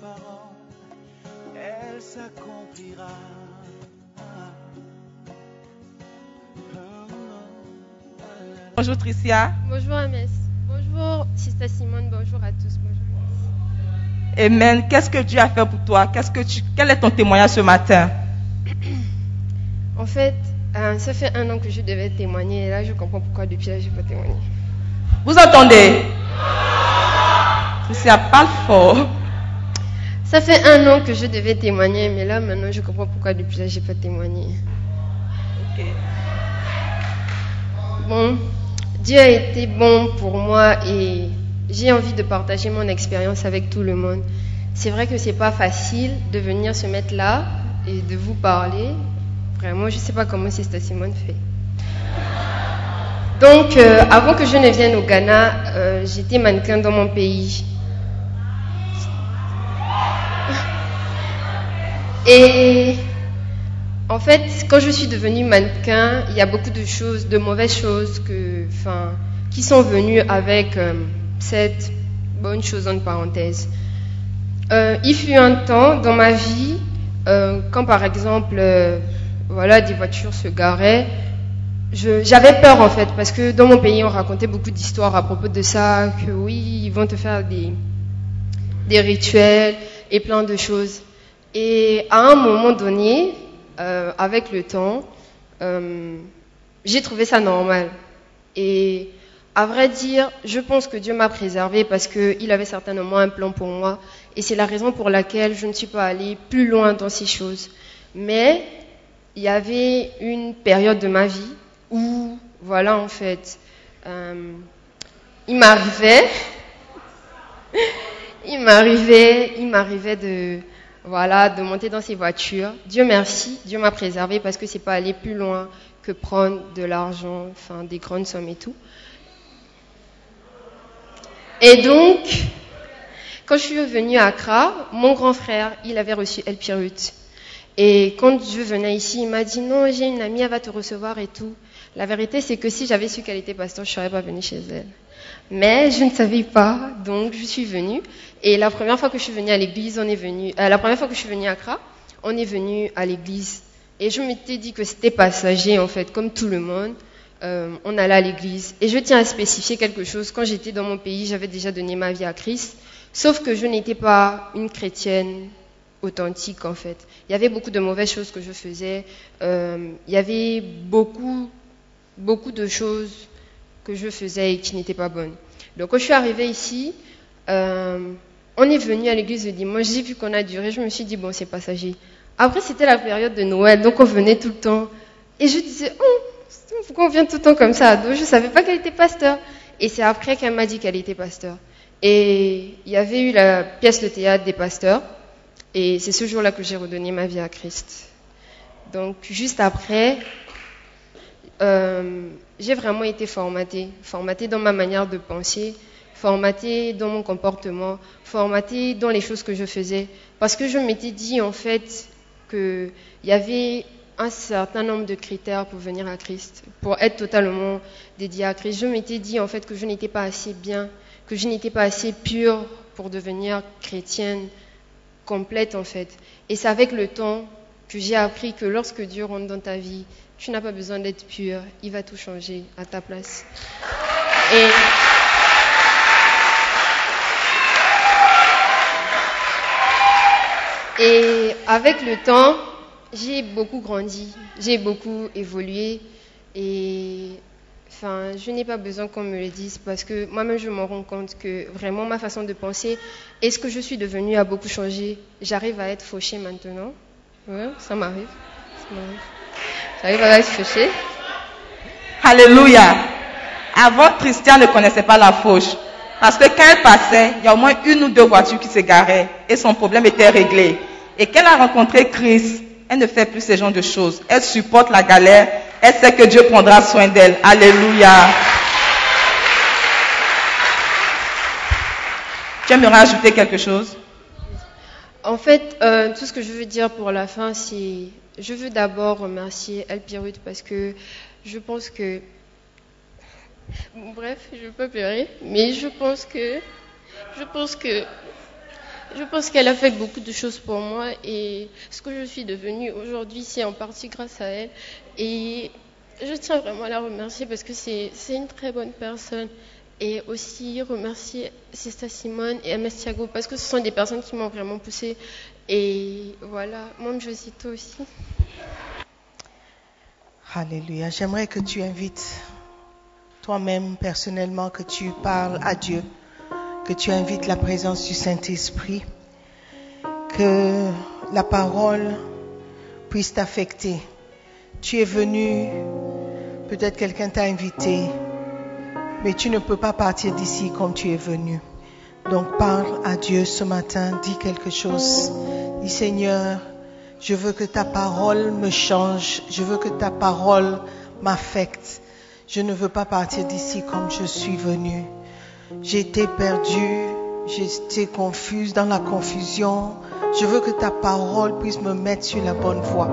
Parole, elle s'accomplira. Bonjour Tricia. Bonjour Amès. Bonjour Sister Simone. Bonjour à tous. Bonjour. Amen. Qu'est-ce que Dieu a fait pour toi? Qu'est-ce que tu... Quel est ton témoignage ce matin? En fait, euh, ça fait un an que je devais témoigner et là je comprends pourquoi depuis là je peux témoigner. Vous entendez? Tricia, parle fort. Ça fait un an que je devais témoigner mais là maintenant je comprends pourquoi depuis là je peux témoigner. Ok. Bon, Dieu a été bon pour moi et j'ai envie de partager mon expérience avec tout le monde. C'est vrai que c'est pas facile de venir se mettre là et de vous parler. Vraiment, je sais pas comment Sister Simone fait. Donc, euh, avant que je ne vienne au Ghana, euh, j'étais mannequin dans mon pays. Et en fait, quand je suis devenue mannequin, il y a beaucoup de choses, de mauvaises choses que, enfin, qui sont venues avec euh, cette bonne chose en parenthèse. Euh, il fut un temps dans ma vie, euh, quand par exemple, euh, voilà, des voitures se garaient, j'avais peur en fait, parce que dans mon pays, on racontait beaucoup d'histoires à propos de ça, que oui, ils vont te faire des, des rituels et plein de choses. Et à un moment donné, euh, avec le temps, euh, j'ai trouvé ça normal. Et à vrai dire, je pense que Dieu m'a préservé parce qu'il avait certainement un plan pour moi. Et c'est la raison pour laquelle je ne suis pas allée plus loin dans ces choses. Mais il y avait une période de ma vie où, voilà, en fait, euh, il m'arrivait, il m'arrivait, il m'arrivait de, voilà, de monter dans ces voitures. Dieu merci, Dieu m'a préservé parce que c'est pas aller plus loin que prendre de l'argent, enfin des grandes sommes et tout. Et donc, quand je suis venue à Accra, mon grand frère, il avait reçu El Pirut. Et quand je venais ici, il m'a dit non, j'ai une amie, elle va te recevoir et tout. La vérité, c'est que si j'avais su qu'elle était pasteur, je serais pas venue chez elle. Mais je ne savais pas, donc je suis venue. Et la première fois que je suis venue à l'église, on est venu. euh, la première fois que je suis venue à Accra, on est venu à l'église. Et je m'étais dit que c'était passager, en fait, comme tout le monde. Euh, on allait à l'église. Et je tiens à spécifier quelque chose. Quand j'étais dans mon pays, j'avais déjà donné ma vie à Christ. Sauf que je n'étais pas une chrétienne authentique, en fait. Il y avait beaucoup de mauvaises choses que je faisais. Euh, il y avait beaucoup, beaucoup de choses que je faisais et qui n'étaient pas bonnes. Donc quand je suis arrivée ici, on est venu à l'église le dimanche, j'ai vu qu'on a duré, je me suis dit, bon, c'est passager. Après, c'était la période de Noël, donc on venait tout le temps. Et je disais, oh, pourquoi on vient tout le temps comme ça Donc je ne savais pas qu'elle était pasteur. Et c'est après qu'elle m'a dit qu'elle était pasteur. Et il y avait eu la pièce de théâtre des pasteurs. Et c'est ce jour-là que j'ai redonné ma vie à Christ. Donc juste après, euh, j'ai vraiment été formatée, formatée dans ma manière de penser, formatée dans mon comportement, formatée dans les choses que je faisais, parce que je m'étais dit en fait qu'il y avait un certain nombre de critères pour venir à Christ, pour être totalement dédié à Christ. Je m'étais dit en fait que je n'étais pas assez bien, que je n'étais pas assez pure pour devenir chrétienne complète en fait. Et c'est avec le temps que j'ai appris que lorsque Dieu rentre dans ta vie, tu n'as pas besoin d'être pur, il va tout changer à ta place. Et Et avec le temps, j'ai beaucoup grandi, j'ai beaucoup évolué et enfin, je n'ai pas besoin qu'on me le dise parce que moi-même je me rends compte que vraiment ma façon de penser et ce que je suis devenue a beaucoup changé. J'arrive à être fauchée maintenant. Ouais. Ça m'arrive. J'arrive à être fauchée. Alléluia. Avant, Christian ne connaissait pas la fauche. Parce que quand elle passait, il y a au moins une ou deux voitures qui s'égaraient et son problème était réglé. Et quand elle a rencontré Christ, elle ne fait plus ce genre de choses. Elle supporte la galère. Elle sait que Dieu prendra soin d'elle. Alléluia. Tu aimerais ajouter quelque chose? En fait, euh, tout ce que je veux dire pour la fin, c'est je veux d'abord remercier El Pirut parce que je pense que bref, je peux pleurer, mais je pense que je pense que je pense qu'elle a fait beaucoup de choses pour moi et ce que je suis devenue aujourd'hui, c'est en partie grâce à elle. Et je tiens vraiment à la remercier parce que c'est une très bonne personne. Et aussi remercier Sista Simone et MS Thiago parce que ce sont des personnes qui m'ont vraiment poussée. Et voilà, moi je aussi. Alléluia. J'aimerais que tu invites toi-même personnellement, que tu parles à Dieu, que tu invites la présence du Saint-Esprit, que la parole puisse t'affecter. Tu es venu, peut-être quelqu'un t'a invité, mais tu ne peux pas partir d'ici comme tu es venu. Donc parle à Dieu ce matin, dis quelque chose. Dis Seigneur, je veux que ta parole me change, je veux que ta parole m'affecte. Je ne veux pas partir d'ici comme je suis venu. J'ai été perdue, j'étais confuse dans la confusion. Je veux que ta parole puisse me mettre sur la bonne voie.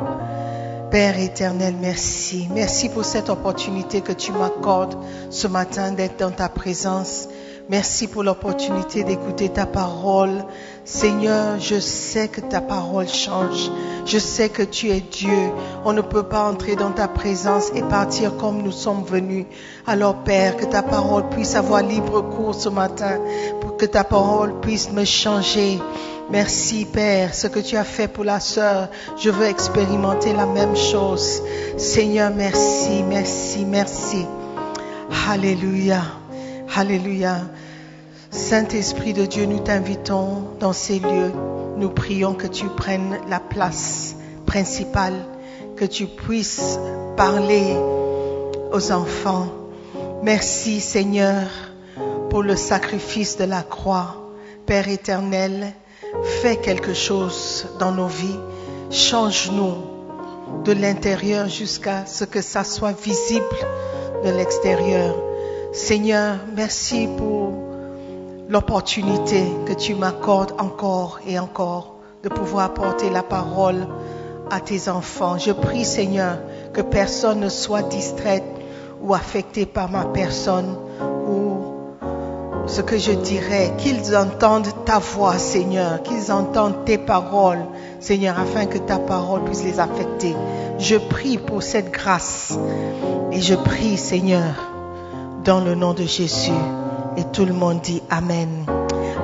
Père éternel, merci. Merci pour cette opportunité que tu m'accordes ce matin d'être dans ta présence. Merci pour l'opportunité d'écouter ta parole. Seigneur, je sais que ta parole change. Je sais que tu es Dieu. On ne peut pas entrer dans ta présence et partir comme nous sommes venus. Alors Père, que ta parole puisse avoir libre cours ce matin, pour que ta parole puisse me changer. Merci Père, ce que tu as fait pour la sœur, je veux expérimenter la même chose. Seigneur, merci, merci, merci. Alléluia, Alléluia. Saint-Esprit de Dieu, nous t'invitons dans ces lieux. Nous prions que tu prennes la place principale, que tu puisses parler aux enfants. Merci Seigneur pour le sacrifice de la croix. Père éternel, fais quelque chose dans nos vies. Change-nous de l'intérieur jusqu'à ce que ça soit visible de l'extérieur. Seigneur, merci pour l'opportunité que tu m'accordes encore et encore de pouvoir porter la parole à tes enfants. Je prie, Seigneur, que personne ne soit distrait ou affecté par ma personne ou ce que je dirais, qu'ils entendent ta voix, Seigneur, qu'ils entendent tes paroles, Seigneur, afin que ta parole puisse les affecter. Je prie pour cette grâce et je prie, Seigneur, dans le nom de Jésus. Et tout le monde dit Amen.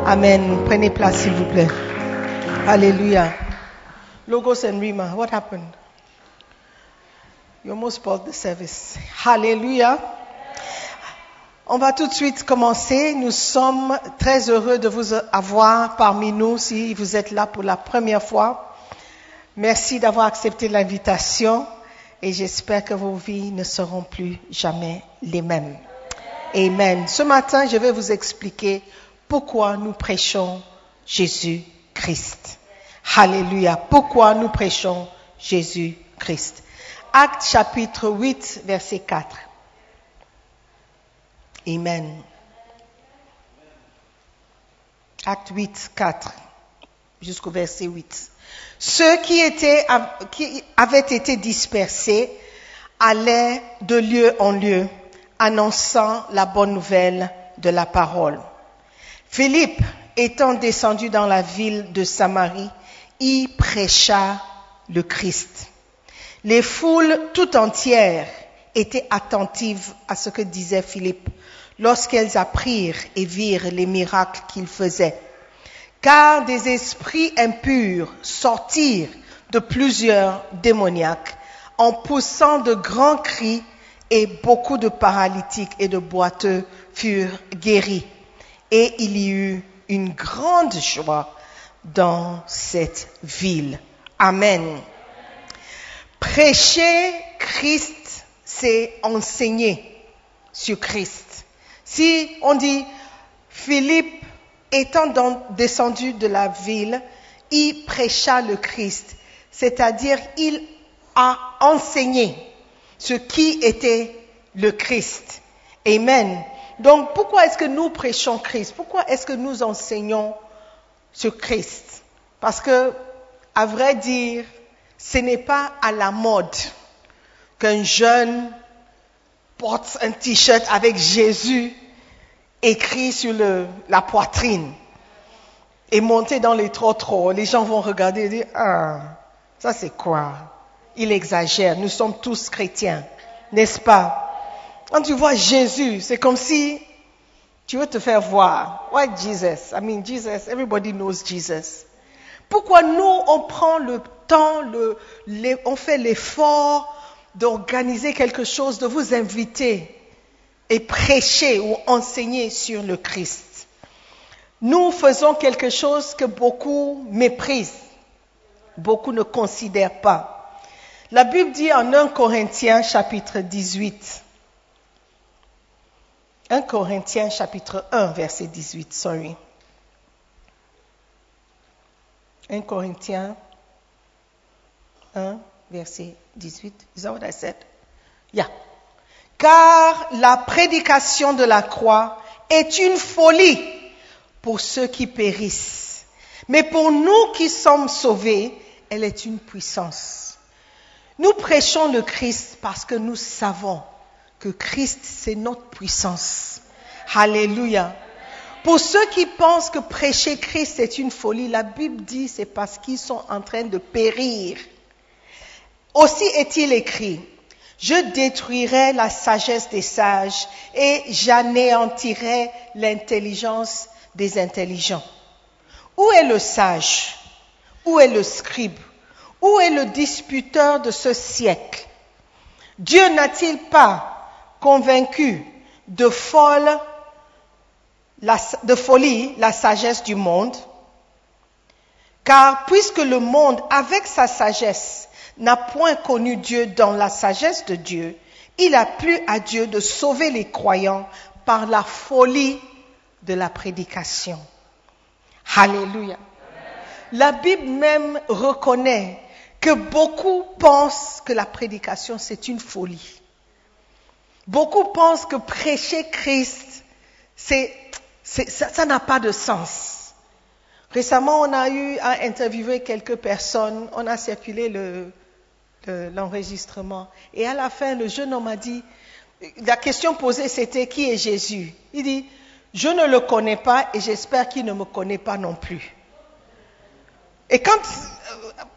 Amen. Prenez place, s'il vous plaît. Alléluia. Logos and Rima, what happened? You almost spoiled the service. Hallelujah. On va tout de suite commencer. Nous sommes très heureux de vous avoir parmi nous si vous êtes là pour la première fois. Merci d'avoir accepté l'invitation et j'espère que vos vies ne seront plus jamais les mêmes. Amen. Ce matin, je vais vous expliquer pourquoi nous prêchons Jésus-Christ. Alléluia. Pourquoi nous prêchons Jésus-Christ. Acte chapitre 8, verset 4. Amen. Acte 8, 4 jusqu'au verset 8. Ceux qui, étaient, qui avaient été dispersés allaient de lieu en lieu annonçant la bonne nouvelle de la parole. Philippe, étant descendu dans la ville de Samarie, y prêcha le Christ. Les foules tout entières étaient attentives à ce que disait Philippe lorsqu'elles apprirent et virent les miracles qu'il faisait. Car des esprits impurs sortirent de plusieurs démoniaques en poussant de grands cris et beaucoup de paralytiques et de boiteux furent guéris. Et il y eut une grande joie dans cette ville. Amen. Prêcher Christ, c'est enseigner sur Christ. Si on dit Philippe étant descendu de la ville, il prêcha le Christ, c'est-à-dire il a enseigné ce qui était le Christ. Amen. Donc pourquoi est-ce que nous prêchons Christ? Pourquoi est-ce que nous enseignons sur Christ? Parce que, à vrai dire, ce n'est pas à la mode qu'un jeune porte un t-shirt avec Jésus écrit sur la poitrine et monter dans les trottoirs. Les gens vont regarder et dire, ah, ça c'est quoi? Il exagère. Nous sommes tous chrétiens, n'est-ce pas? Quand tu vois Jésus, c'est comme si tu veux te faire voir. Why Jesus? I mean, Jesus, everybody knows Jesus. Pourquoi nous, on prend le temps, on fait l'effort d'organiser quelque chose, de vous inviter et prêcher ou enseigner sur le Christ? Nous faisons quelque chose que beaucoup méprisent, beaucoup ne considèrent pas. La Bible dit en 1 Corinthiens chapitre 18, 1 Corinthiens chapitre 1 verset 18, sorry. 1 Corinthiens 1 verset 18. Is that what I said? Yeah. Car la prédication de la croix est une folie pour ceux qui périssent. Mais pour nous qui sommes sauvés, elle est une puissance. Nous prêchons le Christ parce que nous savons que Christ, c'est notre puissance. Alléluia. Pour ceux qui pensent que prêcher Christ est une folie, la Bible dit c'est parce qu'ils sont en train de périr. Aussi est-il écrit, je détruirai la sagesse des sages et j'anéantirai l'intelligence des intelligents. Où est le sage? Où est le scribe? Où est le disputeur de ce siècle? Dieu n'a-t-il pas convaincu de folie la sagesse du monde? Car puisque le monde, avec sa sagesse, n'a point connu Dieu dans la sagesse de Dieu, il a plu à Dieu de sauver les croyants par la folie de la prédication. Alléluia. La Bible même reconnaît que beaucoup pensent que la prédication c'est une folie. Beaucoup pensent que prêcher Christ, ça n'a pas de sens. Récemment, on a eu à interviewer quelques personnes, on a circulé le, l'enregistrement. Et à la fin, le jeune homme a dit, la question posée c'était qui est Jésus? Il dit, je ne le connais pas et j'espère qu'il ne me connaît pas non plus. Et quand,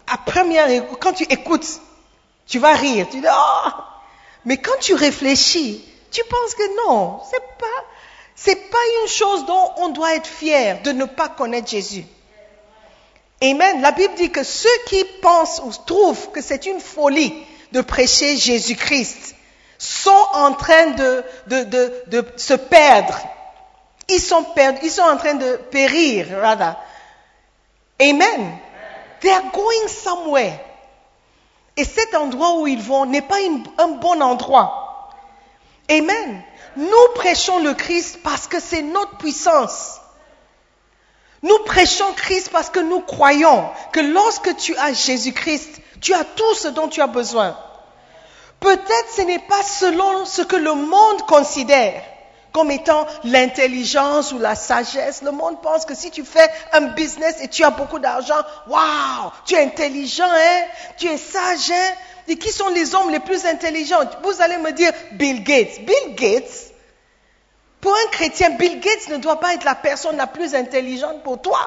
à première, quand tu écoutes, tu vas rire, tu dis, oh! Mais quand tu réfléchis, tu penses que non, c'est pas, c'est pas une chose dont on doit être fier de ne pas connaître Jésus. Amen. La Bible dit que ceux qui pensent ou trouvent que c'est une folie de prêcher Jésus-Christ sont en train de, de, de, de, se perdre. Ils sont perdus, ils sont en train de périr, rather. Amen. They are going somewhere. Et cet endroit où ils vont n'est pas un bon endroit. Amen. Nous prêchons le Christ parce que c'est notre puissance. Nous prêchons Christ parce que nous croyons que lorsque tu as Jésus-Christ, tu as tout ce dont tu as besoin. Peut-être ce n'est pas selon ce que le monde considère comme étant l'intelligence ou la sagesse. Le monde pense que si tu fais un business et tu as beaucoup d'argent, waouh, tu es intelligent, hein, tu es sage, hein? Et qui sont les hommes les plus intelligents? Vous allez me dire Bill Gates. Bill Gates, pour un chrétien, Bill Gates ne doit pas être la personne la plus intelligente pour toi.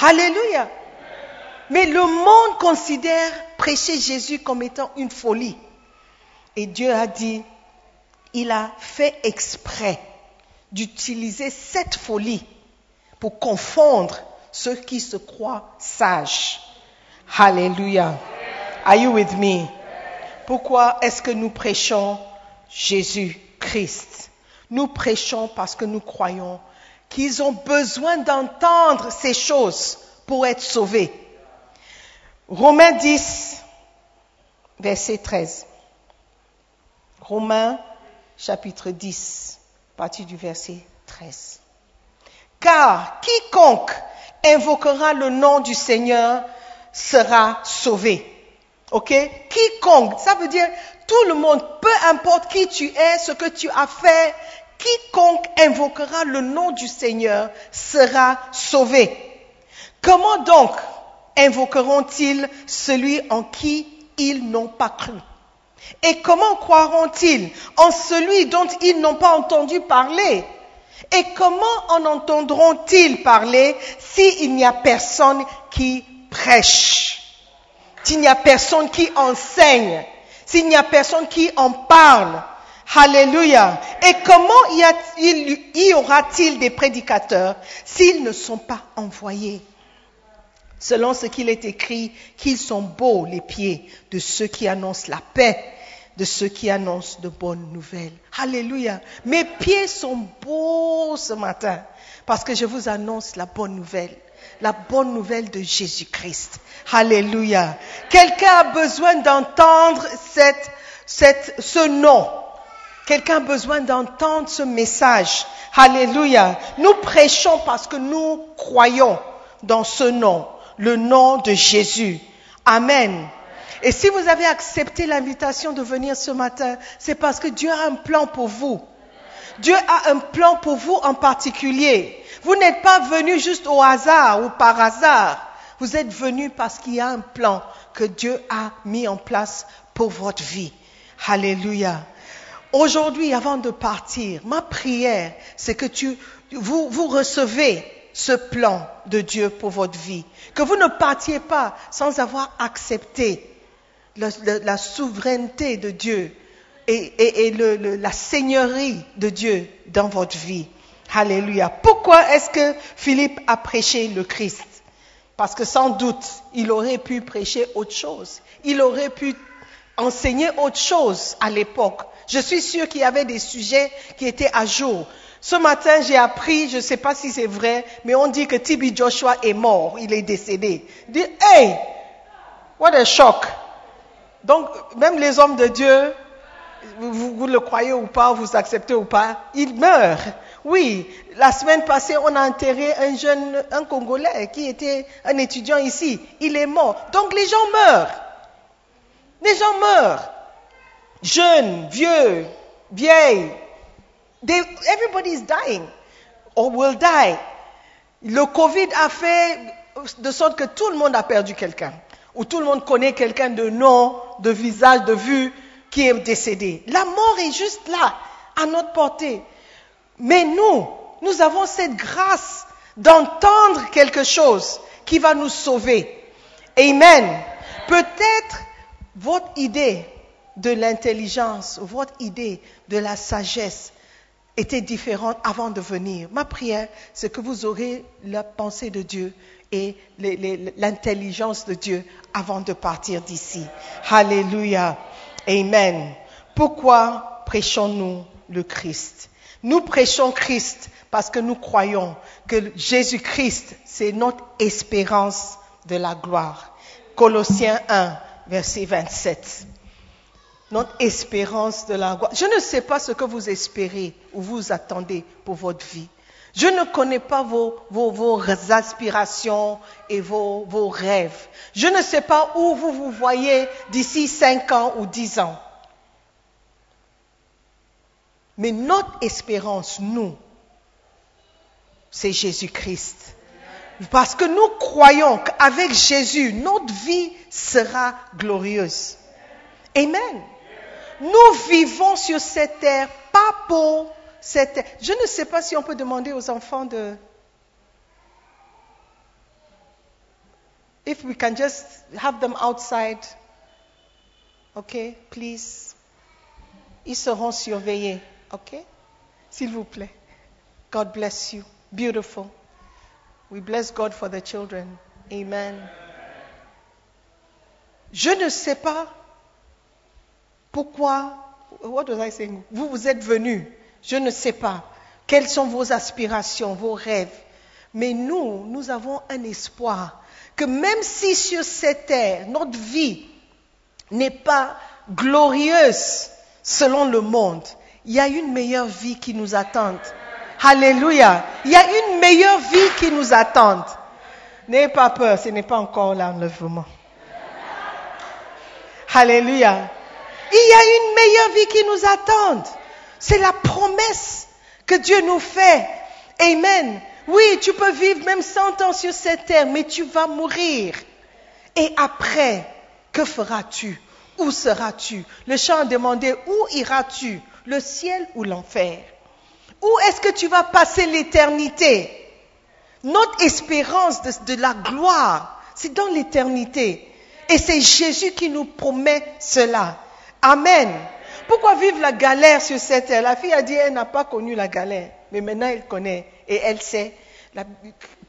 Alléluia. Mais le monde considère prêcher Jésus comme étant une folie. Et Dieu a dit, il a fait exprès d'utiliser cette folie pour confondre ceux qui se croient sages. Hallelujah. Are you with me? Pourquoi est-ce que nous prêchons Jésus-Christ? Nous prêchons parce que nous croyons qu'ils ont besoin d'entendre ces choses pour être sauvés. Romains 10, verset 13. Romains chapitre 10, partie du verset 13. Car quiconque invoquera le nom du Seigneur sera sauvé. Ok? Quiconque, ça veut dire tout le monde, peu importe qui tu es, ce que tu as fait, quiconque invoquera le nom du Seigneur sera sauvé. Comment donc invoqueront-ils celui en qui ils n'ont pas cru? Et comment croiront-ils en celui dont ils n'ont pas entendu parler? Et comment en entendront-ils parler s'il n'y a personne qui prêche? S'il n'y a personne qui enseigne? S'il n'y a personne qui en parle? Alléluia. Et comment y, y aura-t-il des prédicateurs s'ils ne sont pas envoyés? Selon ce qu'il est écrit, qu'ils sont beaux les pieds de ceux qui annoncent la paix, de ceux qui annoncent de bonnes nouvelles. Alléluia. Mes pieds sont beaux ce matin parce que je vous annonce la bonne nouvelle. La bonne nouvelle de Jésus-Christ. Alléluia. Quelqu'un a besoin d'entendre ce nom. Quelqu'un a besoin d'entendre ce message. Alléluia. Nous prêchons parce que nous croyons dans ce nom le nom de Jésus. Amen. Et si vous avez accepté l'invitation de venir ce matin, c'est parce que Dieu a un plan pour vous. Dieu a un plan pour vous en particulier. Vous n'êtes pas venu juste au hasard ou par hasard. Vous êtes venu parce qu'il y a un plan que Dieu a mis en place pour votre vie. Alléluia. Aujourd'hui, avant de partir, ma prière, c'est que tu, vous, vous recevez ce plan de Dieu pour votre vie. Que vous ne partiez pas sans avoir accepté la, souveraineté de Dieu et, la seigneurie de Dieu dans votre vie. Alléluia. Pourquoi est-ce que Philippe a prêché le Christ? Parce que sans doute, il aurait pu prêcher autre chose. Il aurait pu enseigner autre chose à l'époque. Je suis sûr qu'il y avait des sujets qui étaient à jour. Ce matin, j'ai appris, je ne sais pas si c'est vrai, mais on dit que Tibi Joshua est mort, il est décédé. Dit, hey, what a shock. Donc, même les hommes de Dieu, vous, le croyez ou pas, vous acceptez ou pas, ils meurent. Oui, la semaine passée, on a enterré un jeune, un Congolais qui était un étudiant ici. Il est mort. Donc les gens meurent. Les gens meurent. Jeunes, vieux, vieilles, They, everybody is dying or will die. Le Covid a fait de sorte que tout le monde a perdu quelqu'un. Ou tout le monde connaît quelqu'un de nom, de visage, de vue qui est décédé. La mort est juste là, à notre portée. Mais nous, nous avons cette grâce d'entendre quelque chose qui va nous sauver. Amen. Peut-être votre idée de l'intelligence, votre idée de la sagesse était différente avant de venir. Ma prière, c'est que vous aurez la pensée de Dieu et l'intelligence de Dieu avant de partir d'ici. Alléluia. Amen. Pourquoi prêchons-nous le Christ? Nous prêchons Christ parce que nous croyons que Jésus-Christ, c'est notre espérance de la gloire. Colossiens 1, verset 27 notre espérance de la gloire. Je ne sais pas ce que vous espérez ou vous attendez pour votre vie. Je ne connais pas vos, aspirations et vos, rêves. Je ne sais pas où vous vous voyez d'ici cinq ans ou dix ans. Mais notre espérance, nous, c'est Jésus-Christ. Parce que nous croyons qu'avec Jésus, notre vie sera glorieuse. Amen. Nous vivons sur cette terre, pas pour Je ne sais pas si on peut demander aux enfants de... if we can just have them outside, okay, please. Ils seront surveillés, okay? S'il vous plaît. God bless you. Beautiful. We bless God for the children. Amen. Je ne sais pas pourquoi, what was I saying? Vous, vous êtes venus. Je ne sais pas. Quelles sont vos aspirations, vos rêves? Mais nous, nous avons un espoir que même si sur cette terre, notre vie n'est pas glorieuse selon le monde, il y a une meilleure vie qui nous attend. Alléluia. Il y a une meilleure vie qui nous attend. N'ayez pas peur, ce n'est pas encore l'enlèvement. Alléluia. Il y a une meilleure vie qui nous attend. C'est la promesse que Dieu nous fait. Amen. Oui, tu peux vivre même 100 ans sur cette terre, mais tu vas mourir. Et après, que feras-tu? Où seras-tu? Le chant a demandé, où iras-tu? Le ciel ou l'enfer? Où est-ce que tu vas passer l'éternité? Notre espérance de, de la gloire, c'est dans l'éternité. Et c'est Jésus qui nous promet cela. Amen. Pourquoi vivre la galère sur cette terre? La fille a dit, elle n'a pas connu la galère, mais maintenant elle connaît et elle sait.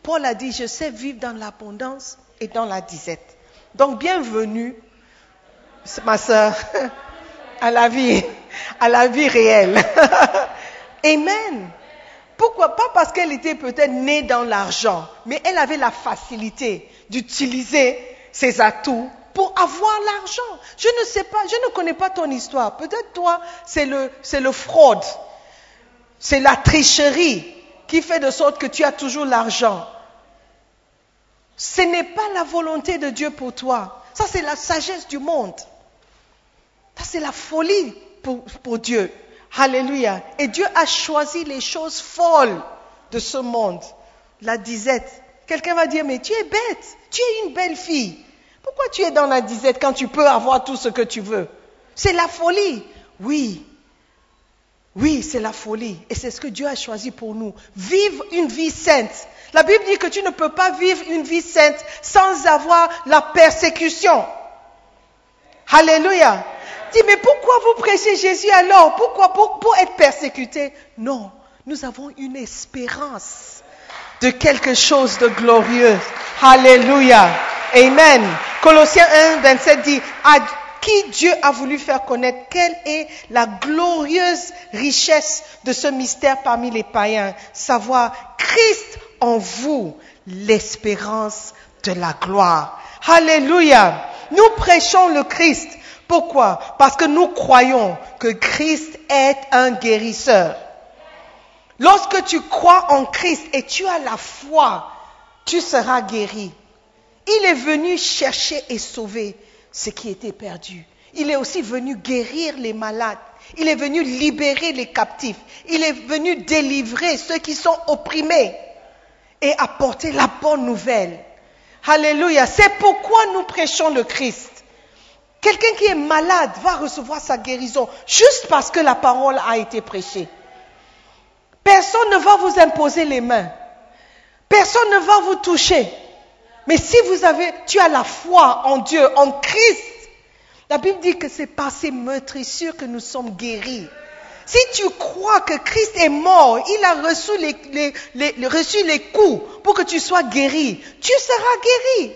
Paul a dit, je sais vivre dans l'abondance et dans la disette. Donc bienvenue, ma soeur, à la vie, à la vie réelle. Amen. Pourquoi? Pas parce qu'elle était peut-être née dans l'argent, mais elle avait la facilité d'utiliser ses atouts pour avoir l'argent. Je ne sais pas, je ne connais pas ton histoire. Peut-être toi, c'est le, fraude, c'est la tricherie qui fait de sorte que tu as toujours l'argent. Ce n'est pas la volonté de Dieu pour toi. Ça, c'est la sagesse du monde. Ça, c'est la folie pour, pour Dieu. Alléluia. Et Dieu a choisi les choses folles de ce monde. La disette. Quelqu'un va dire, mais tu es bête. Tu es une belle fille. Pourquoi tu es dans la disette quand tu peux avoir tout ce que tu veux? C'est la folie. Oui. Oui, c'est la folie. Et c'est ce que Dieu a choisi pour nous. Vivre une vie sainte. La Bible dit que tu ne peux pas vivre une vie sainte sans avoir la persécution. Alléluia. Dis, mais pourquoi vous prêchez Jésus alors? Pourquoi pour, être persécuté? Non, nous avons une espérance de quelque chose de glorieux. Alléluia. Amen. Colossiens 1, 27 dit, à qui Dieu a voulu faire connaître quelle est la glorieuse richesse de ce mystère parmi les païens, savoir Christ en vous, l'espérance de la gloire. Alléluia. Nous prêchons le Christ. Pourquoi? Parce que nous croyons que Christ est un guérisseur. Lorsque tu crois en Christ et tu as la foi, tu seras guéri. Il est venu chercher et sauver ce qui était perdu. Il est aussi venu guérir les malades. Il est venu libérer les captifs. Il est venu délivrer ceux qui sont opprimés et apporter la bonne nouvelle. Alléluia. C'est pourquoi nous prêchons le Christ. Quelqu'un qui est malade va recevoir sa guérison juste parce que la parole a été prêchée. Personne ne va vous imposer les mains. Personne ne va vous toucher. Mais si vous avez, tu as la foi en Dieu, en Christ, la Bible dit que c'est par ces meurtrissures que nous sommes guéris. Si tu crois que Christ est mort, il a reçu les, reçu les coups pour que tu sois guéri, tu seras guéri.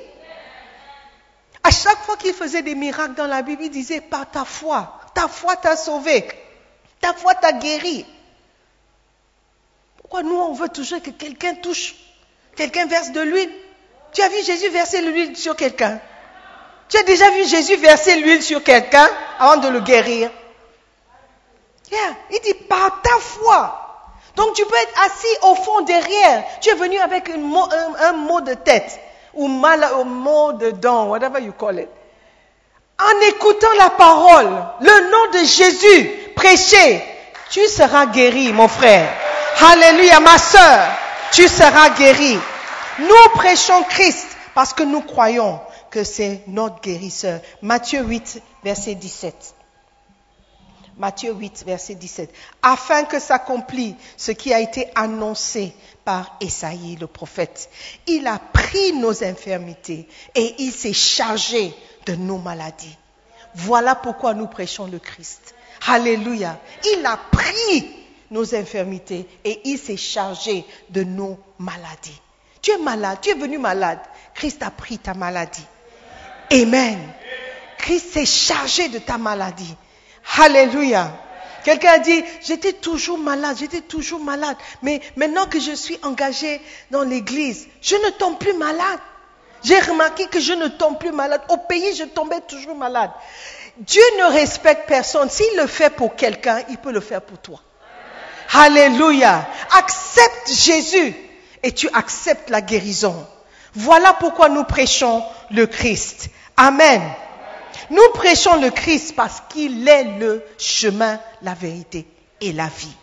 À chaque fois qu'il faisait des miracles dans la Bible, il disait par ta foi, ta foi t'a sauvé, ta foi t'a guéri. Pourquoi nous on veut toujours que quelqu'un touche, quelqu'un verse de l'huile? Tu as vu Jésus verser l'huile sur quelqu'un? Tu as déjà vu Jésus verser l'huile sur quelqu'un avant de le guérir? Yeah. Il dit par ta foi. Donc tu peux être assis au fond derrière. Tu es venu avec un, mot de tête ou mal, un mot de dent, whatever you call it. En écoutant la parole, le nom de Jésus prêché, tu seras guéri, mon frère. Alléluia, ma soeur, tu seras guéri. Nous prêchons Christ parce que nous croyons que c'est notre guérisseur. Matthieu 8, verset 17. Matthieu 8, verset 17. Afin que s'accomplisse ce qui a été annoncé par Esaïe le prophète. Il a pris nos infirmités et il s'est chargé de nos maladies. Voilà pourquoi nous prêchons le Christ. Alléluia. Il a pris nos infirmités et il s'est chargé de nos maladies. Tu es malade, tu es venu malade. Christ a pris ta maladie. Amen. Christ s'est chargé de ta maladie. Alléluia. Quelqu'un a dit, j'étais toujours malade, j'étais toujours malade. Mais maintenant que je suis engagé dans l'église, je ne tombe plus malade. J'ai remarqué que je ne tombe plus malade. Au pays, je tombais toujours malade. Dieu ne respecte personne. S'il le fait pour quelqu'un, il peut le faire pour toi. Alléluia. Accepte Jésus et tu acceptes la guérison. Voilà pourquoi nous prêchons le Christ. Amen. Nous prêchons le Christ parce qu'il est le chemin, la vérité et la vie.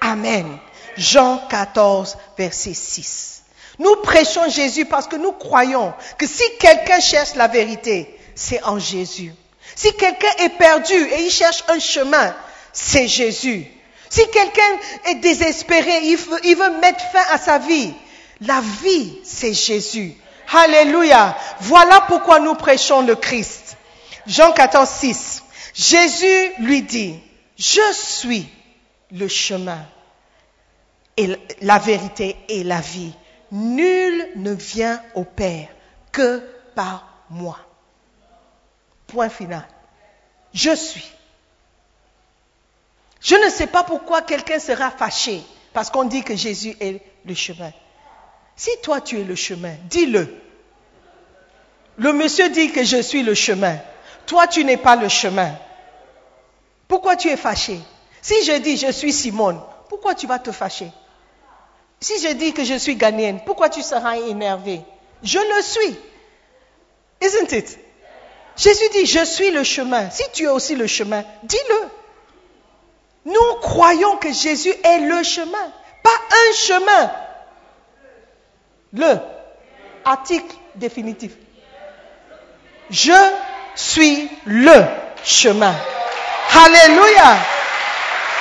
Amen. Jean 14, verset 6. Nous prêchons Jésus parce que nous croyons que si quelqu'un cherche la vérité, c'est en Jésus. Si quelqu'un est perdu et il cherche un chemin, c'est Jésus. Si quelqu'un est désespéré, il veut, mettre fin à sa vie, la vie, c'est Jésus. Alléluia. Voilà pourquoi nous prêchons le Christ. Jean 14, 6. Jésus lui dit, je suis le chemin et la vérité et la vie. Nul ne vient au Père que par moi. Point final. Je suis. Je ne sais pas pourquoi quelqu'un sera fâché parce qu'on dit que Jésus est le chemin. Si toi tu es le chemin, dis-le. Le monsieur dit que je suis le chemin. Toi tu n'es pas le chemin. Pourquoi tu es fâché? Si je dis je suis Simone, pourquoi tu vas te fâcher? Si je dis que je suis Ghanéenne, pourquoi tu seras énervé? Je le suis. Isn't it? Jésus dit je suis le chemin. Si tu es aussi le chemin, dis-le. Nous croyons que Jésus est le chemin, pas un chemin. Le article définitif. Je suis le chemin. Alléluia.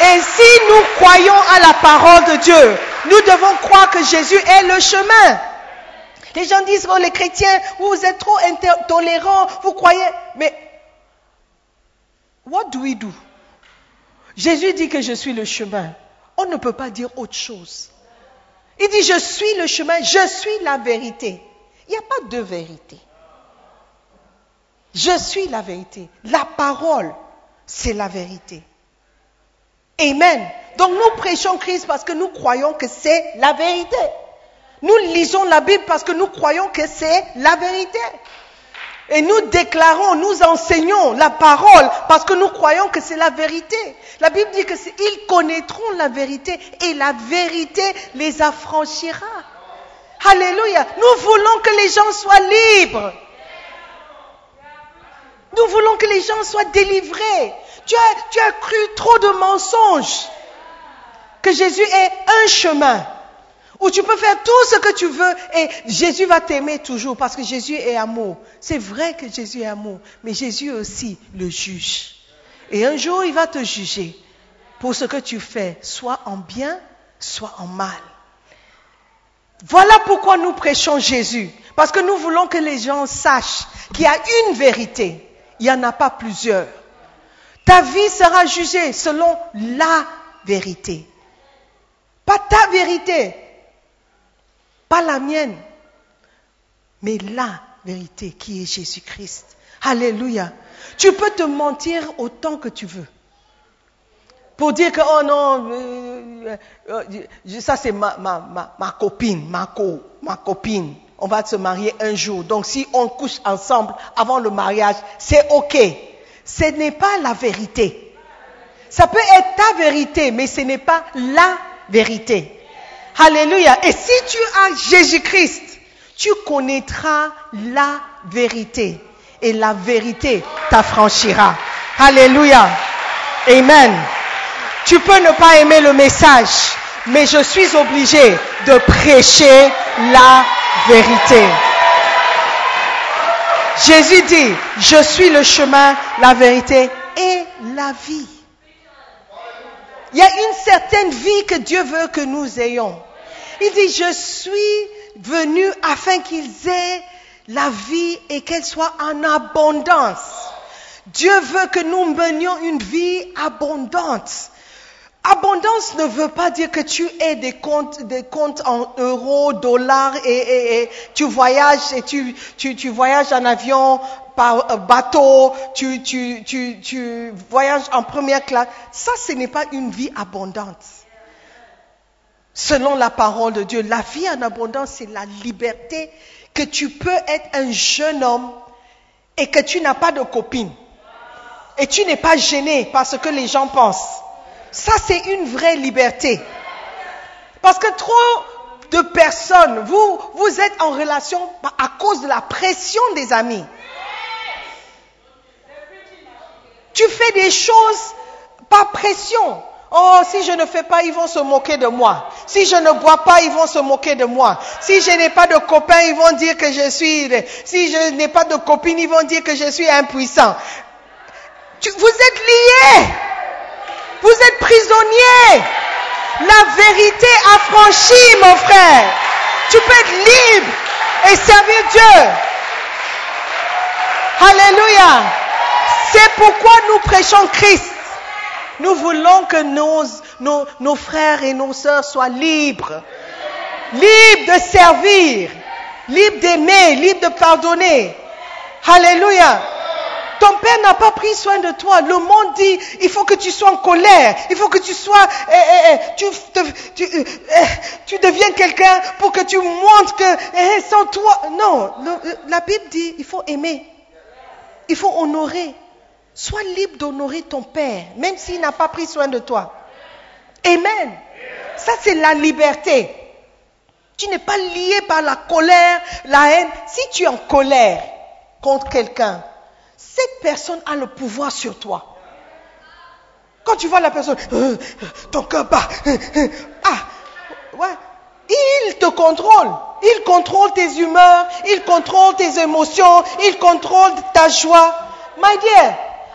Et si nous croyons à la parole de Dieu, nous devons croire que Jésus est le chemin. Les gens disent, oh les chrétiens, vous êtes trop intolérants, vous croyez. Mais, what do we do? Jésus dit que je suis le chemin. On ne peut pas dire autre chose. Il dit, je suis le chemin, je suis la vérité. Il n'y a pas de vérité. Je suis la vérité. La parole, c'est la vérité. Amen. Donc nous prêchons Christ parce que nous croyons que c'est la vérité. Nous lisons la Bible parce que nous croyons que c'est la vérité. Et nous déclarons, nous enseignons la parole parce que nous croyons que c'est la vérité. La Bible dit que ils connaîtront la vérité et la vérité les affranchira. Alléluia. Nous voulons que les gens soient libres. Nous voulons que les gens soient délivrés. Tu as, tu as cru trop de mensonges. Que Jésus est un chemin où tu peux faire tout ce que tu veux et Jésus va t'aimer toujours parce que Jésus est amour. C'est vrai que Jésus est amour, mais Jésus aussi le juge. Et un jour, il va te juger pour ce que tu fais, soit en bien, soit en mal. Voilà pourquoi nous prêchons Jésus. Parce que nous voulons que les gens sachent qu'il y a une vérité. Il n'y en a pas plusieurs. Ta vie sera jugée selon la vérité. Pas ta vérité, la mienne, mais la vérité qui est Jésus-Christ. Alléluia. Tu peux te mentir autant que tu veux. Pour dire que, oh non, euh, euh, ça c'est ma, copine, ma, co, ma copine. On va se marier un jour. Donc si on couche ensemble avant le mariage, c'est OK. Ce n'est pas la vérité. Ça peut être ta vérité, mais ce n'est pas la vérité. Alléluia. Et si tu as Jésus-Christ, tu connaîtras la vérité. Et la vérité t'affranchira. Alléluia. Amen. Tu peux ne pas aimer le message, mais je suis obligé de prêcher la vérité. Jésus dit, je suis le chemin, la vérité et la vie. Il y a une certaine vie que Dieu veut que nous ayons. Il dit, je suis venu afin qu'ils aient la vie et qu'elle soit en abondance. Dieu veut que nous menions une vie abondante. Abondance ne veut pas dire que tu aies des comptes, des comptes en euros, dollars et, tu voyages et tu, voyages en avion, par euh, bateau, tu, tu, tu, tu voyages en première classe. Ça, ce n'est pas une vie abondante. Selon la parole de Dieu, la vie en abondance, c'est la liberté que tu peux être un jeune homme et que tu n'as pas de copine. Et tu n'es pas gêné par ce que les gens pensent. Ça, c'est une vraie liberté. Parce que trop de personnes, vous, vous êtes en relation à cause de la pression des amis. Tu fais des choses par pression. Oh, si je ne fais pas, ils vont se moquer de moi. Si je ne bois pas, ils vont se moquer de moi. Si je n'ai pas de copain, ils vont dire que je suis... Si je n'ai pas de copine, ils vont dire que je suis impuissant. Vous êtes liés. Vous êtes prisonniers. La vérité affranchie, mon frère. Tu peux être libre et servir Dieu. Alléluia. C'est pourquoi nous prêchons Christ. Nous voulons que nos, nos, frères et nos sœurs soient libres. Libres de servir. Libres d'aimer. Libres de pardonner. Alléluia. Ton père n'a pas pris soin de toi. Le monde dit, il faut que tu sois en colère. Il faut que tu sois, eh, eh, eh, tu, tu, eh, deviens quelqu'un pour que tu montres que sans toi. Non, la Bible dit, il faut aimer. Il faut honorer. Sois libre d'honorer ton père, même s'il n'a pas pris soin de toi. Amen. Ça, c'est la liberté. Tu n'es pas lié par la colère, la haine. Si tu es en colère contre quelqu'un, cette personne a le pouvoir sur toi. Quand tu vois la personne, euh, ton cœur bat, ah, ouais, il te contrôle. Il contrôle tes humeurs, il contrôle tes émotions, il contrôle ta joie. My dear,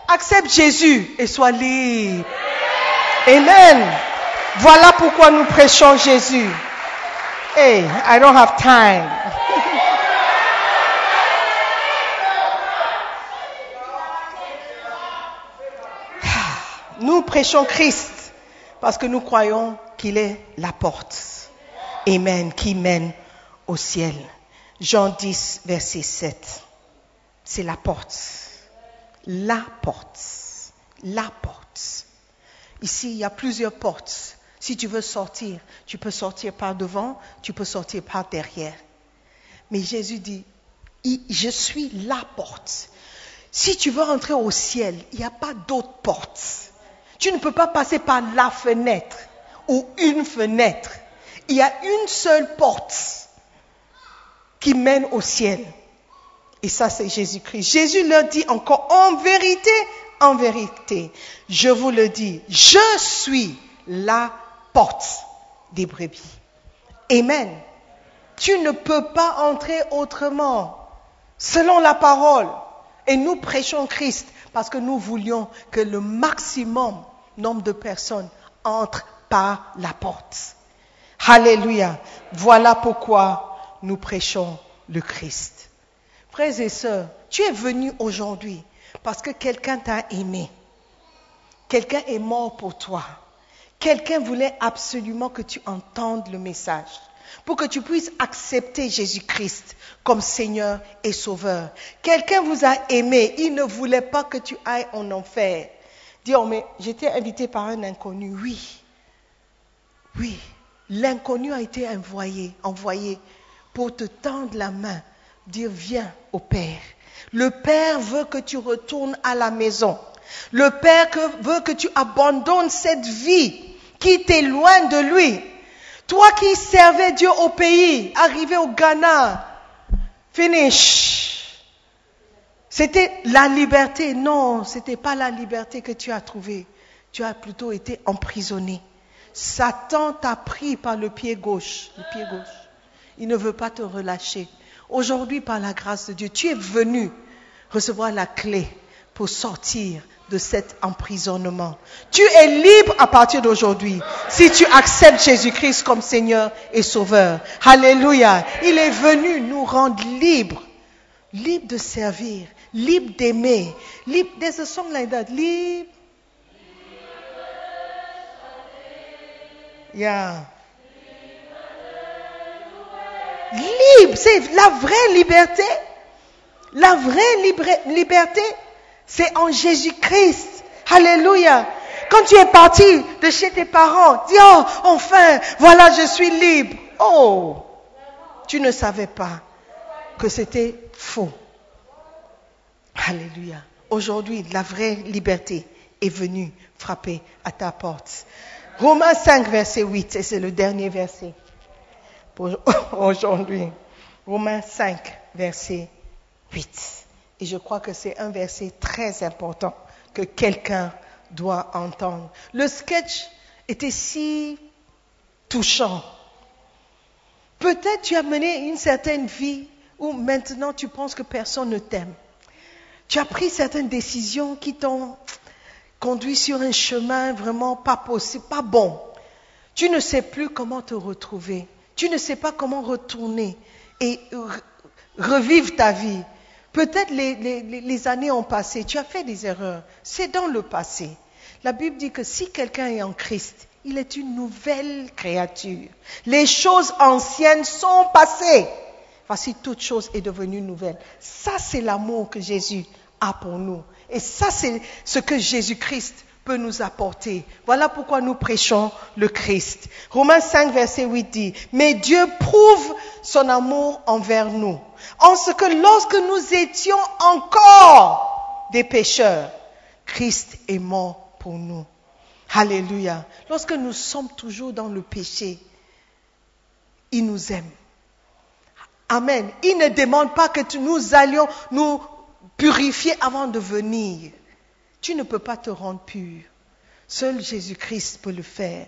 accepte Jésus et sois libre. Amen. Voilà pourquoi nous prêchons Jésus. Hey, I don't have time. Nous prêchons Christ parce que nous croyons qu'il est la porte. Amen, qui mène au ciel. Jean 10, verset 7. C'est la porte. La porte. La porte. Ici, il y a plusieurs portes. Si tu veux sortir, tu peux sortir par devant, tu peux sortir par derrière. Mais Jésus dit, je suis la porte. Si tu veux rentrer au ciel, il n'y a pas d'autre porte. Tu ne peux pas passer par la fenêtre ou une fenêtre. Il y a une seule porte qui mène au ciel. Et ça, c'est Jésus-Christ. Jésus leur dit encore, en vérité, en vérité, je vous le dis, je suis la porte des brebis. Amen. Tu ne peux pas entrer autrement, selon la parole. Et nous prêchons Christ parce que nous voulions que le maximum nombre de personnes entrent par la porte. Alléluia. Voilà pourquoi nous prêchons le Christ. Frères et sœurs, tu es venu aujourd'hui parce que quelqu'un t'a aimé. Quelqu'un est mort pour toi. Quelqu'un voulait absolument que tu entendes le message pour que tu puisses accepter Jésus-Christ comme Seigneur et Sauveur. Quelqu'un vous a aimé, il ne voulait pas que tu ailles en enfer. Dis, oh, mais j'étais invité par un inconnu. Oui, oui, l'inconnu a été envoyé, envoyé pour te tendre la main, dire viens au Père. Le Père veut que tu retournes à la maison. Le Père veut que tu abandonnes cette vie qui t'éloigne de lui. Toi qui servais Dieu au pays, arrivé au Ghana, finish. C'était la liberté. Non, c'était pas la liberté que tu as trouvée. Tu as plutôt été emprisonné. Satan t'a pris par le pied gauche, le pied gauche. Il ne veut pas te relâcher. Aujourd'hui, par la grâce de Dieu, tu es venu recevoir la clé pour sortir de cet emprisonnement. Tu es libre à partir d'aujourd'hui si tu acceptes Jésus-Christ comme Seigneur et Sauveur. Alléluia. Il est venu nous rendre libres, libres de servir, libres d'aimer. Libre, there's a song like that. Libre. Yeah. Libre, c'est la vraie liberté. La vraie libre- liberté, c'est en Jésus-Christ. Alléluia. Quand tu es parti de chez tes parents, dis, oh, enfin, voilà, je suis libre. Oh, tu ne savais pas que c'était faux. Alléluia. Aujourd'hui, la vraie liberté est venue frapper à ta porte. Romains 5, verset 8, et c'est le dernier verset pour aujourd'hui. Romains 5, verset 8. Et je crois que c'est un verset très important que quelqu'un doit entendre. Le sketch était si touchant. Peut-être tu as mené une certaine vie où maintenant tu penses que personne ne t'aime. Tu as pris certaines décisions qui t'ont conduit sur un chemin vraiment pas possible, pas bon. Tu ne sais plus comment te retrouver. Tu ne sais pas comment retourner et re- revivre ta vie. Peut-être les, années ont passé, tu as fait des erreurs. C'est dans le passé. La Bible dit que si quelqu'un est en Christ, il est une nouvelle créature. Les choses anciennes sont passées. Voici toute chose est devenue nouvelle. Ça, c'est l'amour que Jésus a pour nous. Et ça, c'est ce que Jésus-Christ nous apporter. Voilà pourquoi nous prêchons le Christ. Romains 5, verset 8 dit, Mais Dieu prouve son amour envers nous, en ce que lorsque nous étions encore des pécheurs, Christ est mort pour nous. Alléluia. Lorsque nous sommes toujours dans le péché, il nous aime. Amen. Il ne demande pas que nous allions nous purifier avant de venir. Tu ne peux pas te rendre pur. Seul Jésus-Christ peut le faire.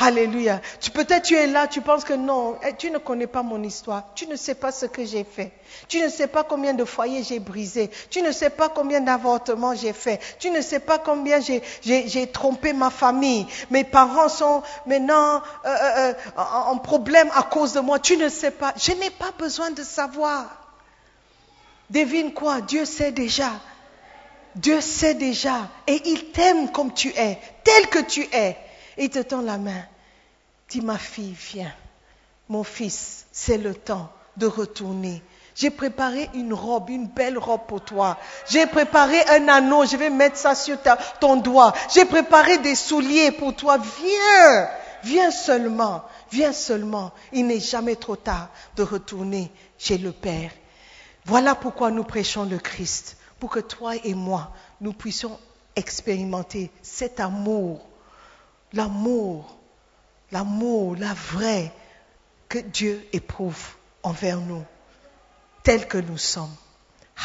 Alléluia. Tu, peut-être tu es là, tu penses que non, eh, tu ne connais pas mon histoire. Tu ne sais pas ce que j'ai fait. Tu ne sais pas combien de foyers j'ai brisé. Tu ne sais pas combien d'avortements j'ai fait. Tu ne sais pas combien j'ai, trompé ma famille. Mes parents sont maintenant euh, euh, euh, en problème à cause de moi. Tu ne sais pas. Je n'ai pas besoin de savoir. Devine quoi? Dieu sait déjà. Dieu sait déjà. Et il t'aime comme tu es, tel que tu es. Et il te tend la main. Dis ma fille, viens. Mon fils, c'est le temps de retourner. J'ai préparé une robe, une belle robe pour toi. J'ai préparé un anneau, je vais mettre ça sur ta- ton doigt. J'ai préparé des souliers pour toi. Viens, viens seulement, viens seulement. Il n'est jamais trop tard de retourner chez le Père. Voilà pourquoi nous prêchons le Christ, pour que toi et moi, nous puissions expérimenter cet amour, l'amour, l'amour, la vraie que Dieu éprouve envers nous, tel que nous sommes.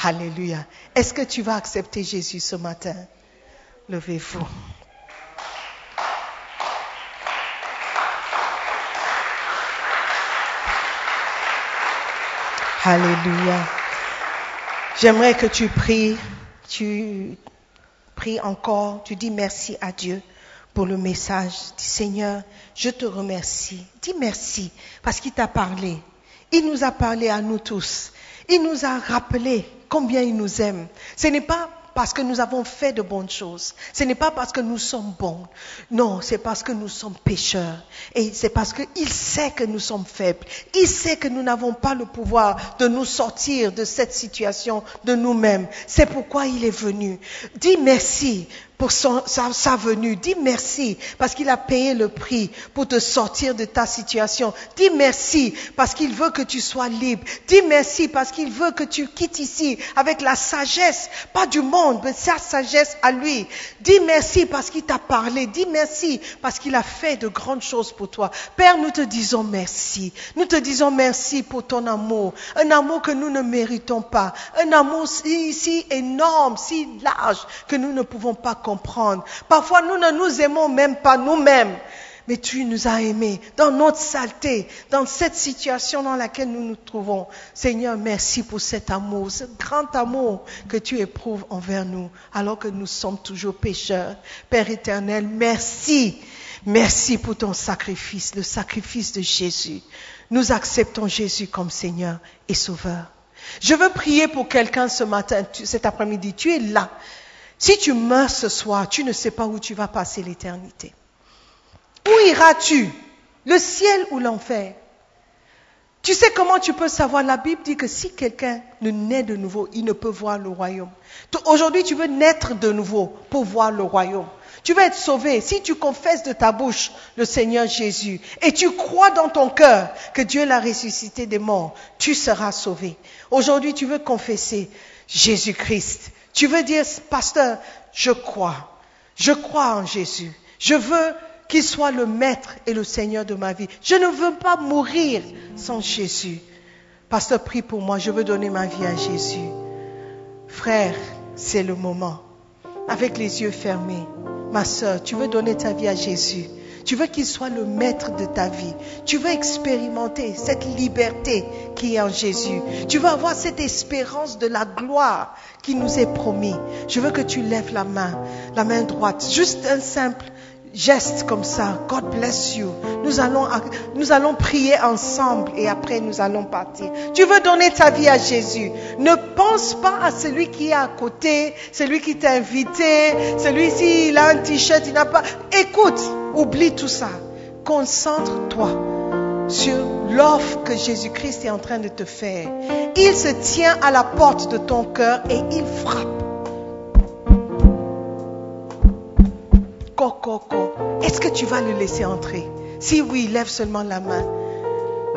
Alléluia. Est-ce que tu vas accepter Jésus ce matin? Levez-vous. Alléluia. J'aimerais que tu pries, tu pries encore, tu dis merci à Dieu pour le message. Dis Seigneur, je te remercie. Dis merci parce qu'il t'a parlé. Il nous a parlé à nous tous. Il nous a rappelé combien il nous aime. Ce n'est pas parce que nous avons fait de bonnes choses. Ce n'est pas parce que nous sommes bons. Non, c'est parce que nous sommes pécheurs. Et c'est parce qu'il sait que nous sommes faibles. Il sait que nous n'avons pas le pouvoir de nous sortir de cette situation de nous-mêmes. C'est pourquoi il est venu. Dis merci pour son- sa, sa venue. Dis merci parce qu'il a payé le prix pour te sortir de ta situation. Dis merci parce qu'il veut que tu sois libre. Dis merci parce qu'il veut que tu quittes ici avec la sagesse, pas du monde, mais sa sagesse à lui. Dis merci parce qu'il t'a parlé. Dis merci parce qu'il a fait de grandes choses pour toi. Père, nous te disons merci. Nous te disons merci pour ton amour. Un amour que nous ne méritons pas. Un amour si, si énorme, si large que nous ne pouvons pas comprendre. Parfois, nous ne nous aimons même pas nous-mêmes. mais tu nous as aimés dans notre saleté, dans cette situation dans laquelle nous nous trouvons. Seigneur, merci pour cet amour, ce grand amour que tu éprouves envers nous, alors que nous sommes toujours pécheurs. Père éternel, merci. Merci pour ton sacrifice, le sacrifice de Jésus. Nous acceptons Jésus comme Seigneur et Sauveur. Je veux prier pour quelqu'un ce matin, cet après-midi. Tu es là. Si tu meurs ce soir, tu ne sais pas où tu vas passer l'éternité. Où iras-tu? Le ciel ou l'enfer? Tu sais comment tu peux savoir? La Bible dit que si quelqu'un ne naît de nouveau, il ne peut voir le royaume. Aujourd'hui, tu veux naître de nouveau pour voir le royaume. Tu veux être sauvé. Si tu confesses de ta bouche le Seigneur Jésus et tu crois dans ton cœur que Dieu l'a ressuscité des morts, tu seras sauvé. Aujourd'hui, tu veux confesser Jésus-Christ. Tu veux dire, pasteur, je crois. Je crois en Jésus. Je veux qu'il soit le maître et le Seigneur de ma vie. Je ne veux pas mourir sans Jésus. Pasteur, prie pour moi. Je veux donner ma vie à Jésus. Frère, c'est le moment. Avec les yeux fermés. Ma soeur, tu veux donner ta vie à Jésus. Tu veux qu'il soit le maître de ta vie. Tu veux expérimenter cette liberté qui est en Jésus. Tu veux avoir cette espérance de la gloire qui nous est promis. Je veux que tu lèves la main, la main droite. Juste un simple geste comme ça. God bless you. Nous allons, nous allons prier ensemble et après nous allons partir. Tu veux donner ta vie à Jésus. Ne pense pas à celui qui est à côté, celui qui t'a invité, celui-ci, il a un t-shirt, il n'a pas. Écoute, oublie tout ça. Concentre-toi sur l'offre que Jésus-Christ est en train de te faire. Il se tient à la porte de ton cœur et il frappe. Est-ce que tu vas le laisser entrer? Si oui, lève seulement la main.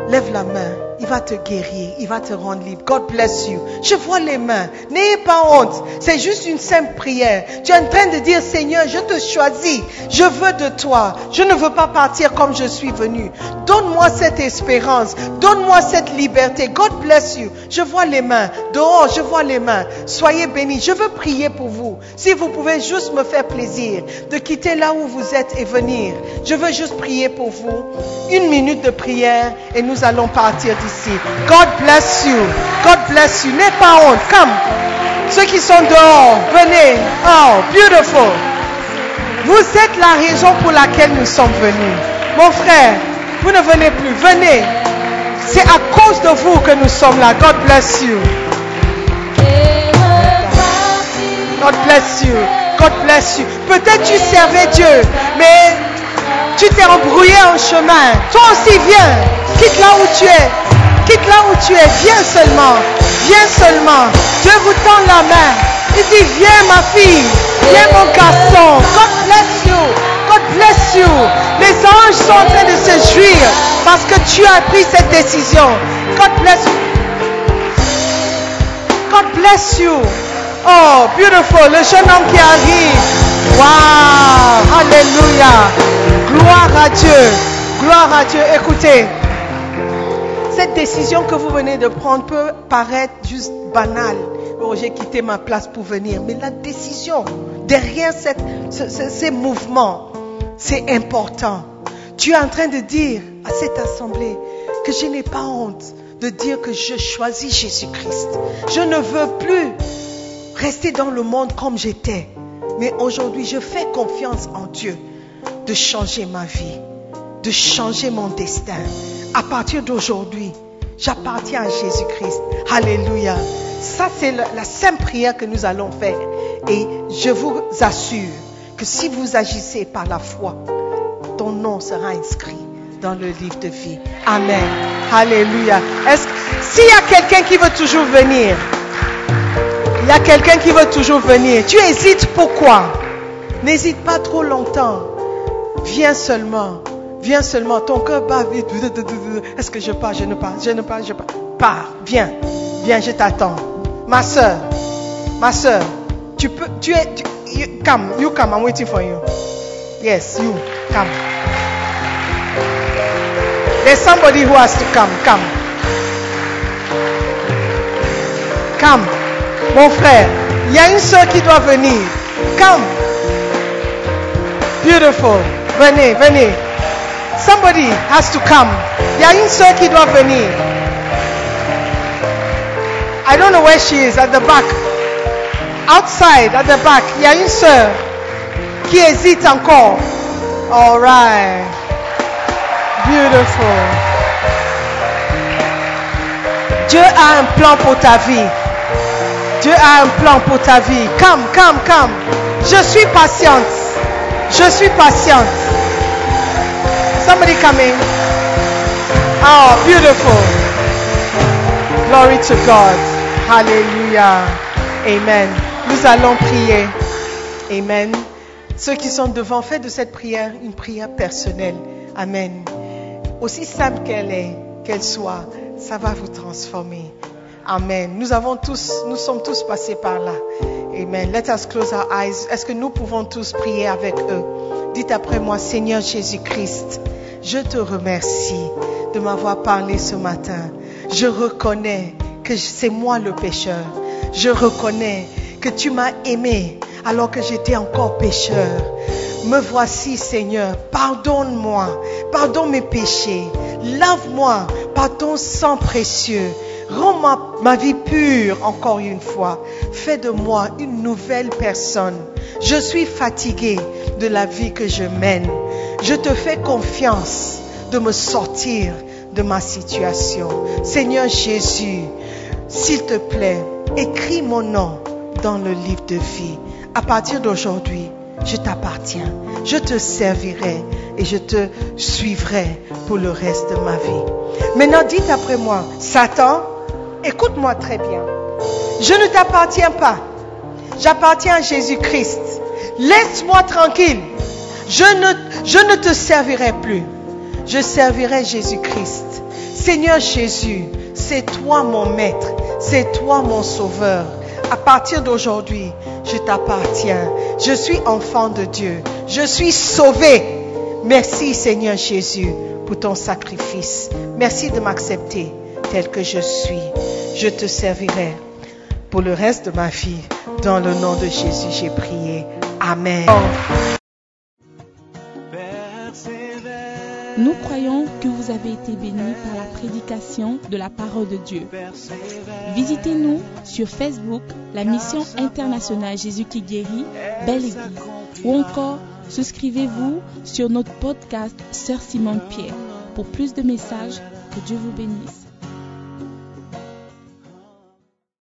Lève la main. Il va te guérir. Il va te rendre libre. God bless you. Je vois les mains. N'ayez pas honte. C'est juste une simple prière. Tu es en train de dire, Seigneur, je te choisis. Je veux de toi. Je ne veux pas partir comme je suis venu. Donne-moi cette espérance. Donne-moi cette liberté. God bless you. Je vois les mains. Dehors, je vois les mains. Soyez bénis. Je veux prier pour vous. Si vous pouvez juste me faire plaisir de quitter là où vous êtes et venir. Je veux juste prier pour vous. Une minute de prière et nous allons partir d'ici. God bless you. God bless you. N'aie pas honte. Come. Ceux qui sont dehors, venez. Oh, beautiful. Vous êtes la raison pour laquelle nous sommes venus. Mon frère, vous ne venez plus. Venez. C'est à cause de vous que nous sommes là. God bless you. God bless you. God bless you. Peut-être tu servais Dieu, mais tu t'es embrouillé en chemin. Toi aussi, viens. Quitte là où tu es. Quitte là où tu es. Viens seulement. Viens seulement. Dieu vous tend la main. Il dit, viens ma fille. Viens mon garçon. God bless you. God bless you. Les anges sont en train de se jouir parce que tu as pris cette décision. God bless you. God bless you. Oh, beautiful. Le jeune homme qui arrive. Wow. Alléluia. Gloire à Dieu. Gloire à Dieu. Écoutez, cette décision que vous venez de prendre peut paraître juste banale. Oh, j'ai quitté ma place pour venir. Mais la décision derrière ce- ces mouvements, c'est important. Tu es en train de dire à cette assemblée que je n'ai pas honte de dire que je choisis Jésus-Christ. Je ne veux plus rester dans le monde comme j'étais. Mais aujourd'hui, je fais confiance en Dieu de changer ma vie, de changer mon destin. À partir d'aujourd'hui, j'appartiens à Jésus-Christ. Alléluia. Ça, c'est la, simple prière que nous allons faire. Et je vous assure que si vous agissez par la foi, ton nom sera inscrit dans le livre de vie. Amen. Alléluia. S'il y a quelqu'un qui veut toujours venir, il y a quelqu'un qui veut toujours venir. Tu hésites pourquoi? N'hésite pas trop longtemps. Viens seulement. Viens seulement. Ton cœur bat vite. Est-ce que je pars? Je ne pars. Je ne pars. Je pars. Pars. Viens. Viens, je t'attends. Ma soeur. Ma soeur. Tu peux. Tu es. tu- you, come. You come. I'm waiting for you. Yes, you. Come. There's somebody who has to come. Come. Come. Mon frère, il y a une soeur qui doit venir. Come. Beautiful. Venez, venez. Somebody has to come. Il y a une sœur qui doit venir. I don't know where she is, at the back. Outside, at the back, il y a une sœur qui hésite encore. All right. Beautiful. Dieu a un plan pour ta vie. Dieu a un plan pour ta vie. Come, come, come. Je suis patiente. Je suis patiente. Somebody coming. Oh, beautiful. Glory to God. Hallelujah. Amen. Nous allons prier. Amen. Ceux qui sont devant, faites de cette prière une prière personnelle. Amen. Aussi simple qu'elle est, qu'elle soit, ça va vous transformer. Amen. Nous avons tous, nous sommes tous passés par là. Amen. Let us close our eyes. Est-ce que nous pouvons tous prier avec eux? Dites après moi, Seigneur Jésus-Christ, je te remercie de m'avoir parlé ce matin. Je reconnais que c'est moi le pécheur. Je reconnais que tu m'as aimé alors que j'étais encore pécheur. Me voici, Seigneur. Pardonne-moi. Pardonne mes péchés. Lave-moi par ton sang précieux. Rends ma, vie pure encore une fois. Fais de moi une nouvelle personne. Je suis fatigué de la vie que je mène. Je te fais confiance de me sortir de ma situation. Seigneur Jésus, s'il te plaît, écris mon nom dans le livre de vie. À partir d'aujourd'hui, je t'appartiens. Je te servirai et je te suivrai pour le reste de ma vie. Maintenant, dites après moi, Satan, écoute-moi très bien. Je ne t'appartiens pas. J'appartiens à Jésus-Christ. Laisse-moi tranquille. Je ne, te servirai plus. Je servirai Jésus-Christ. Seigneur Jésus, c'est toi mon maître. C'est toi mon sauveur. À partir d'aujourd'hui, je t'appartiens. Je suis enfant de Dieu. Je suis sauvé. Merci Seigneur Jésus pour ton sacrifice. Merci de m'accepter tel que je suis. Je te servirai pour le reste de ma vie. Dans le nom de Jésus, j'ai prié. Amen. Nous croyons que vous avez été bénis par la prédication de la parole de Dieu. Visitez-nous sur Facebook, la mission internationale Jésus qui guérit, Belle Église, ou encore souscrivez-vous sur notre podcast Sœur Simone Pierre. Pour plus de messages, que Dieu vous bénisse.